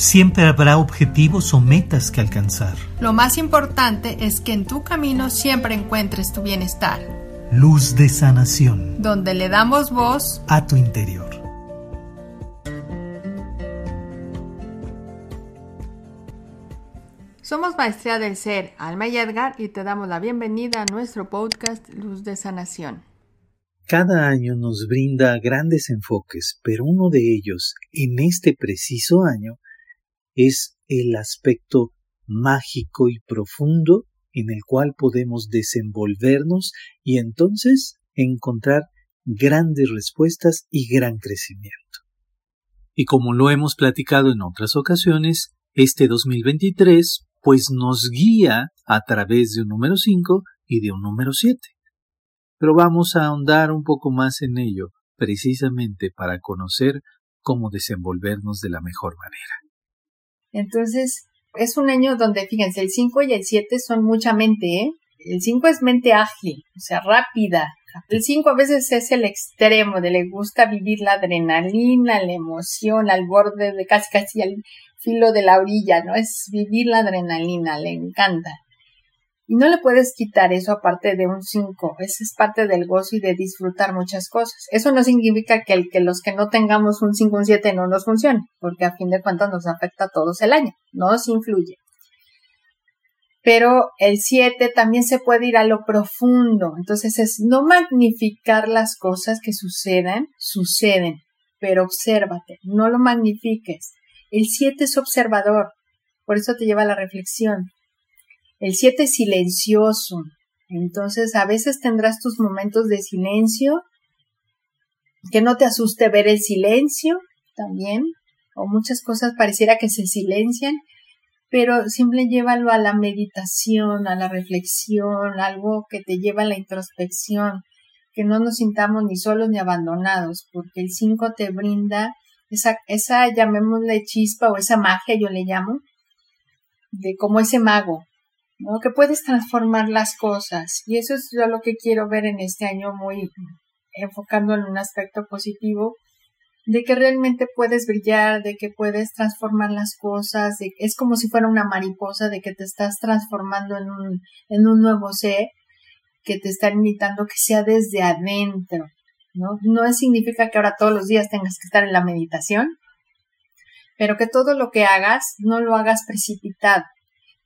Siempre habrá objetivos o metas que alcanzar. Lo más importante es que en tu camino siempre encuentres tu bienestar. Luz de sanación. Donde le damos voz a tu interior. Somos Maestría del Ser, Alma y Edgar, y te damos la bienvenida a nuestro podcast Luz de Sanación. Cada año nos brinda grandes enfoques, pero uno de ellos, en este preciso año, es el aspecto mágico y profundo en el cual podemos desenvolvernos y entonces encontrar grandes respuestas y gran crecimiento. Y como lo hemos platicado en otras ocasiones, este 2023 pues nos guía a través de un número 5 y de un número 7. Pero vamos a ahondar un poco más en ello, precisamente para conocer cómo desenvolvernos de la mejor manera. Entonces, es un año donde, fíjense, el 5 y el 7 son mucha mente, ¿eh? El 5 es mente ágil, o sea, rápida. El 5 a veces es el extremo de le gusta vivir la adrenalina, la emoción, al borde de casi casi al filo de la orilla, ¿no? Es vivir la adrenalina, le encanta. Y no le puedes quitar eso aparte de un 5. Esa es parte del gozo y de disfrutar muchas cosas. Eso no significa que, el, que los que no tengamos un 5 un 7 no nos funcione, porque a fin de cuentas nos afecta a todos el año, nos influye. Pero el 7 también se puede ir a lo profundo. Entonces es no magnificar las cosas que suceden, suceden, pero obsérvate, no lo magnifiques. El 7 es observador, por eso te lleva a la reflexión. El 7 es silencioso. Entonces, a veces tendrás tus momentos de silencio. Que no te asuste ver el silencio también. O muchas cosas pareciera que se silencian. Pero siempre llévalo a la meditación, a la reflexión, algo que te lleva a la introspección. Que no nos sintamos ni solos ni abandonados. Porque el 5 te brinda esa, esa, llamémosle chispa o esa magia, yo le llamo, de como ese mago, Que puedes transformar las cosas. Y eso es yo lo que quiero ver en este año muy enfocando en un aspecto positivo, de que realmente puedes brillar, de que puedes transformar las cosas, es como si fuera una mariposa, de que te estás transformando en un, en un nuevo ser, que te está invitando que sea desde adentro, ¿no? No significa que ahora todos los días tengas que estar en la meditación, pero que todo lo que hagas no lo hagas precipitado,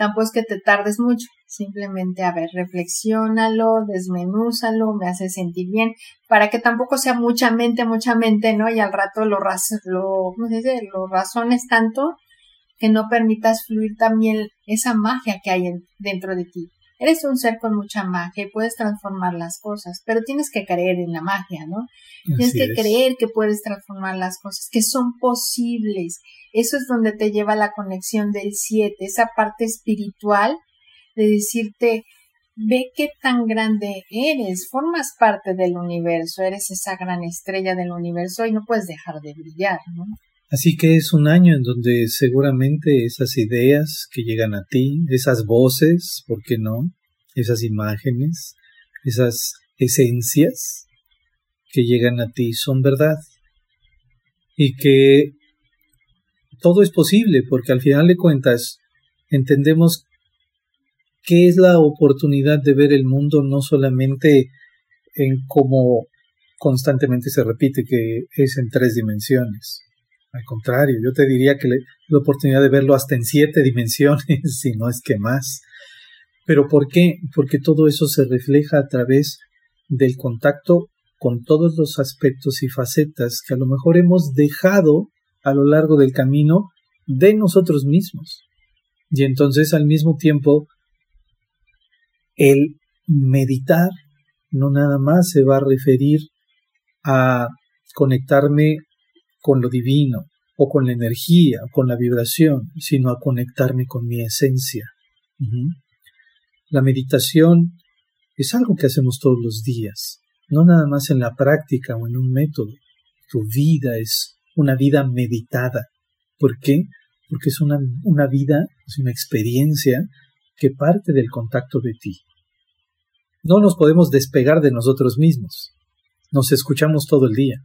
tampoco es que te tardes mucho, simplemente a ver, reflexiónalo, desmenúzalo, me hace sentir bien, para que tampoco sea mucha mente, mucha mente, ¿no? Y al rato lo, lo, lo razones tanto que no permitas fluir también esa magia que hay dentro de ti. Eres un ser con mucha magia y puedes transformar las cosas, pero tienes que creer en la magia, ¿no? tienes que creer que puedes transformar las cosas, que son posibles. Eso es donde te lleva la conexión del siete, esa parte espiritual de decirte, ve qué tan grande eres, formas parte del universo, eres esa gran estrella del universo y no puedes dejar de brillar, ¿no? Así que es un año en donde seguramente esas ideas que llegan a ti, esas voces, ¿por qué no? Esas imágenes, esas esencias que llegan a ti son verdad. Y que todo es posible, porque al final de cuentas entendemos qué es la oportunidad de ver el mundo no solamente en cómo constantemente se repite que es en tres dimensiones, al contrario, yo te diría que la oportunidad de verlo hasta en siete dimensiones, si no es que más. Pero ¿por qué? Porque todo eso se refleja a través del contacto con todos los aspectos y facetas que a lo mejor hemos dejado a lo largo del camino de nosotros mismos. Y entonces al mismo tiempo el meditar no nada más se va a referir a conectarme con lo divino, o con la energía, o con la vibración, sino a conectarme con mi esencia. La meditación es algo que hacemos todos los días, no nada más en la práctica o en un método. Tu vida es una vida meditada. ¿Por qué? Porque es una, una vida, es una experiencia que parte del contacto de ti. No nos podemos despegar de nosotros mismos. Nos escuchamos todo el día.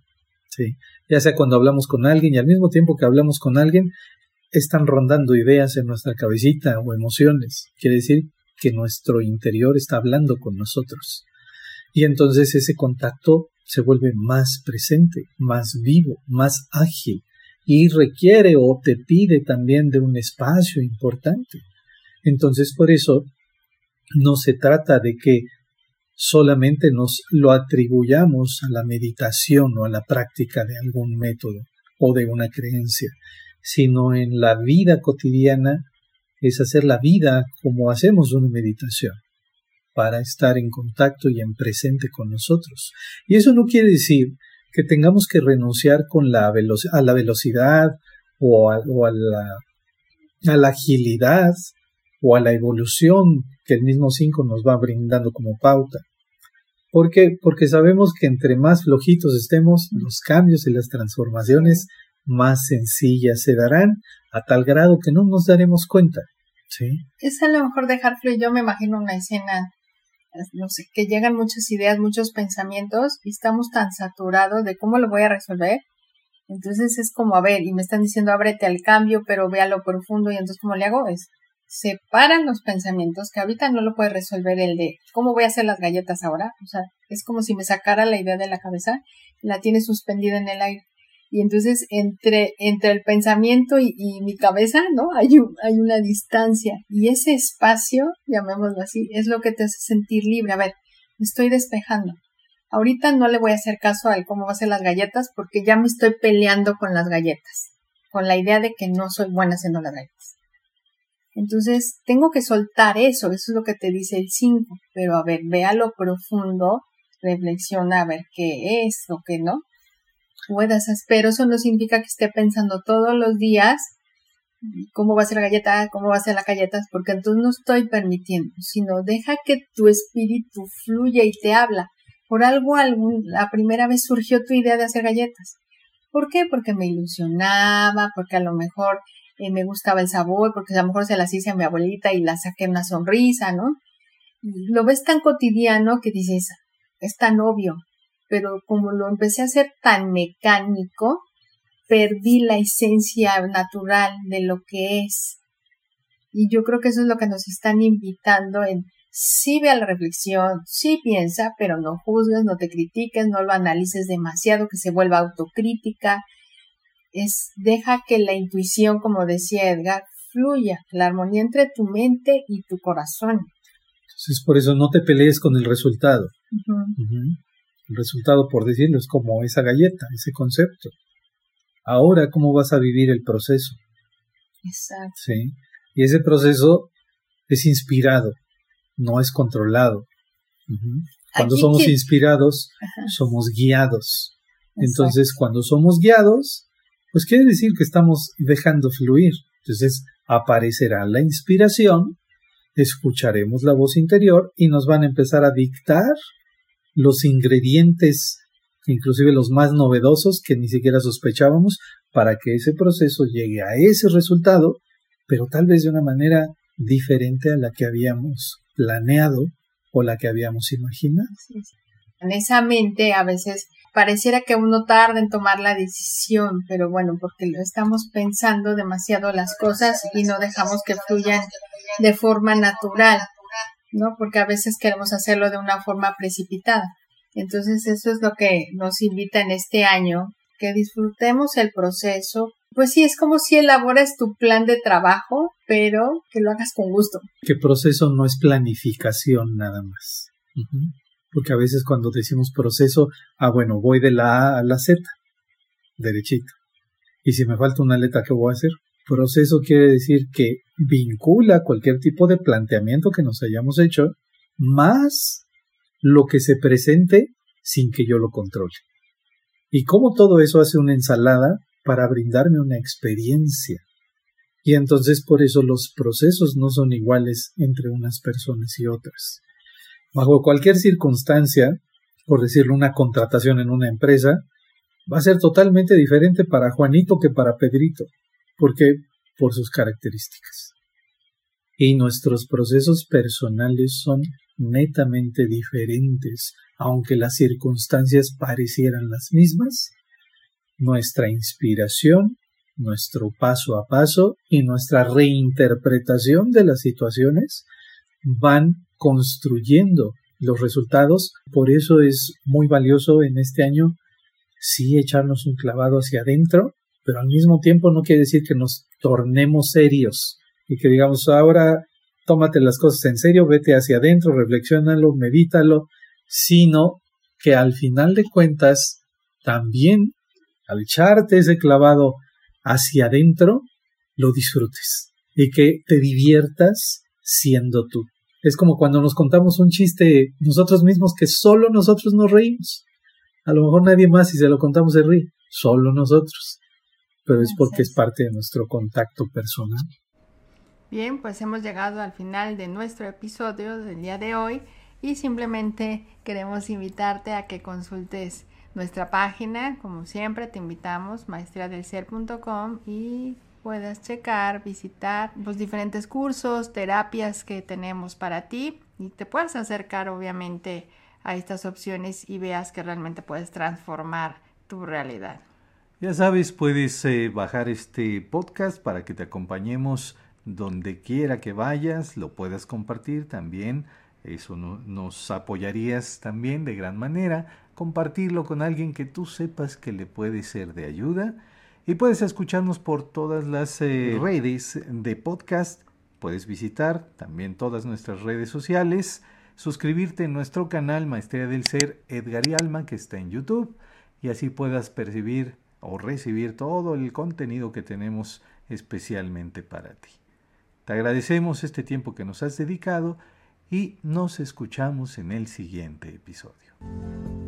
Ya sea cuando hablamos con alguien y al mismo tiempo que hablamos con alguien, están rondando ideas en nuestra cabecita o emociones. Quiere decir que nuestro interior está hablando con nosotros. Y entonces ese contacto se vuelve más presente, más vivo, más ágil y requiere o te pide también de un espacio importante. Entonces por eso no se trata de que solamente nos lo atribuyamos a la meditación o a la práctica de algún método o de una creencia, sino en la vida cotidiana es hacer la vida como hacemos una meditación para estar en contacto y en presente con nosotros. Y eso no quiere decir que tengamos que renunciar con la a la velocidad o, a, la, a la agilidad o a la evolución que el mismo 5 nos va brindando como pauta. ¿Por qué? Porque sabemos que entre más flojitos estemos, los cambios y las transformaciones más sencillas se darán a tal grado que no nos daremos cuenta. ¿sí? Es a lo mejor dejar fluir. Yo me imagino una escena no sé, que llegan muchas ideas, muchos pensamientos y estamos tan saturados de cómo lo voy a resolver. Entonces es como, a ver, y me están diciendo ábrete al cambio, pero ve a lo profundo y entonces ¿cómo le hago? Es separan los pensamientos que ahorita no lo puede resolver el de cómo voy a hacer las galletas ahora. O sea, es como si me sacara la idea de la cabeza, la tiene suspendida en el aire. Y entonces entre, entre el pensamiento y, mi cabeza, ¿no? Hay, hay una distancia. Y ese espacio, llamémoslo así, es lo que te hace sentir libre. A ver, me estoy despejando. Ahorita no le voy a hacer caso al cómo va a ser las galletas porque ya me estoy peleando con las galletas, con la idea de que no soy buena haciendo las galletas. Entonces, tengo que soltar eso, eso es lo que te dice el 5, pero a ver, ve a lo profundo, reflexiona a ver qué es o qué no, puedas, pero eso no significa que esté pensando todos los días cómo va a ser la galleta, cómo va a ser las galletas, porque entonces no estoy permitiendo, sino deja que tu espíritu fluya y te habla. Por algo, algún, la primera vez surgió tu idea de hacer galletas. ¿Por qué? Porque me ilusionaba, porque a lo mejor eh, me gustaba el sabor, porque a lo mejor se las hice a mi abuelita y la saqué una sonrisa, ¿no? lo ves tan cotidiano que dices, es tan obvio, pero como lo empecé a hacer tan mecánico, perdí la esencia natural de lo que es. Y yo creo que eso es lo que nos están invitando en sí ve a la reflexión, sí piensa, pero no juzgues, no te critiques, no lo analices demasiado, que se vuelva autocrítica. Es deja que la intuición, como decía Edgar, fluya, la armonía entre tu mente y tu corazón. Entonces, por eso no te pelees con el resultado. El resultado, por decirlo, es como esa galleta, ese concepto. Ahora, ¿cómo vas a vivir el proceso? Exacto. Sí. Y ese proceso es inspirado, no es controlado. Cuando somos inspirados, somos guiados. Entonces, cuando somos guiados, pues quiere decir que estamos dejando fluir. Entonces, aparecerá la inspiración, escucharemos la voz interior y nos van a empezar a dictar los ingredientes, inclusive los más novedosos que ni siquiera sospechábamos, para que ese proceso llegue a ese resultado, pero tal vez de una manera diferente a la que habíamos planeado o la que habíamos imaginado. En esa mente a veces pareciera que uno tarda en tomar la decisión, pero bueno, porque lo estamos pensando demasiado las cosas y no dejamos que fluyan de forma natural. ¿no? Porque a veces queremos hacerlo de una forma precipitada. Entonces eso es lo que nos invita en este año, que disfrutemos el proceso. Pues sí, es como si elaboras tu plan de trabajo, pero que lo hagas con gusto. Que proceso no es planificación nada más. Porque a veces cuando decimos proceso, ah, bueno, voy de la A a la Z, derechito. Y si me falta una letra, ¿qué voy a hacer? Proceso quiere decir que vincula cualquier tipo de planteamiento que nos hayamos hecho más lo que se presente sin que yo lo controle. Y cómo todo eso hace una ensalada para brindarme una experiencia. Y entonces por eso los procesos no son iguales entre unas personas y otras. Bajo cualquier circunstancia, por decirlo, una contratación en una empresa, va a ser totalmente diferente para Juanito que para Pedrito. porque Por sus características. Y nuestros procesos personales son netamente diferentes, aunque las circunstancias parecieran las mismas. Nuestra inspiración nuestro paso a paso y nuestra reinterpretación de las situaciones van construyendo los resultados. Por eso es muy valioso en este año sí echarnos un clavado hacia adentro, pero al mismo tiempo no quiere decir que nos tornemos serios y que digamos ahora tómate las cosas en serio, vete hacia adentro, reflexiónalo, medítalo, sino que al final de cuentas también al echarte ese clavado hacia adentro, lo disfrutes y que te diviertas siendo tú. Es como cuando nos contamos un chiste nosotros mismos que solo nosotros nos reímos. A lo mejor nadie más si se lo contamos se ríe, solo nosotros. Pero es porque es parte de nuestro contacto personal. Bien, pues hemos llegado al final de nuestro episodio del día de hoy y simplemente queremos invitarte a que consultes nuestra página, como siempre te invitamos, maestriadelser.com y puedas checar, visitar los diferentes cursos, terapias que tenemos para ti y te puedas acercar obviamente a estas opciones y veas que realmente puedes transformar tu realidad. Ya sabes, puedes eh, bajar este podcast para que te acompañemos donde quiera que vayas, lo puedas compartir también. Eso nos apoyarías también de gran manera compartirlo con alguien que tú sepas que le puede ser de ayuda. Y puedes escucharnos por todas las eh, redes de podcast. Puedes visitar también todas nuestras redes sociales. Suscribirte en nuestro canal Maestría del Ser Edgar y Alma que está en YouTube. Y así puedas percibir o recibir todo el contenido que tenemos especialmente para ti. Te agradecemos este tiempo que nos has dedicado y nos escuchamos en el siguiente episodio.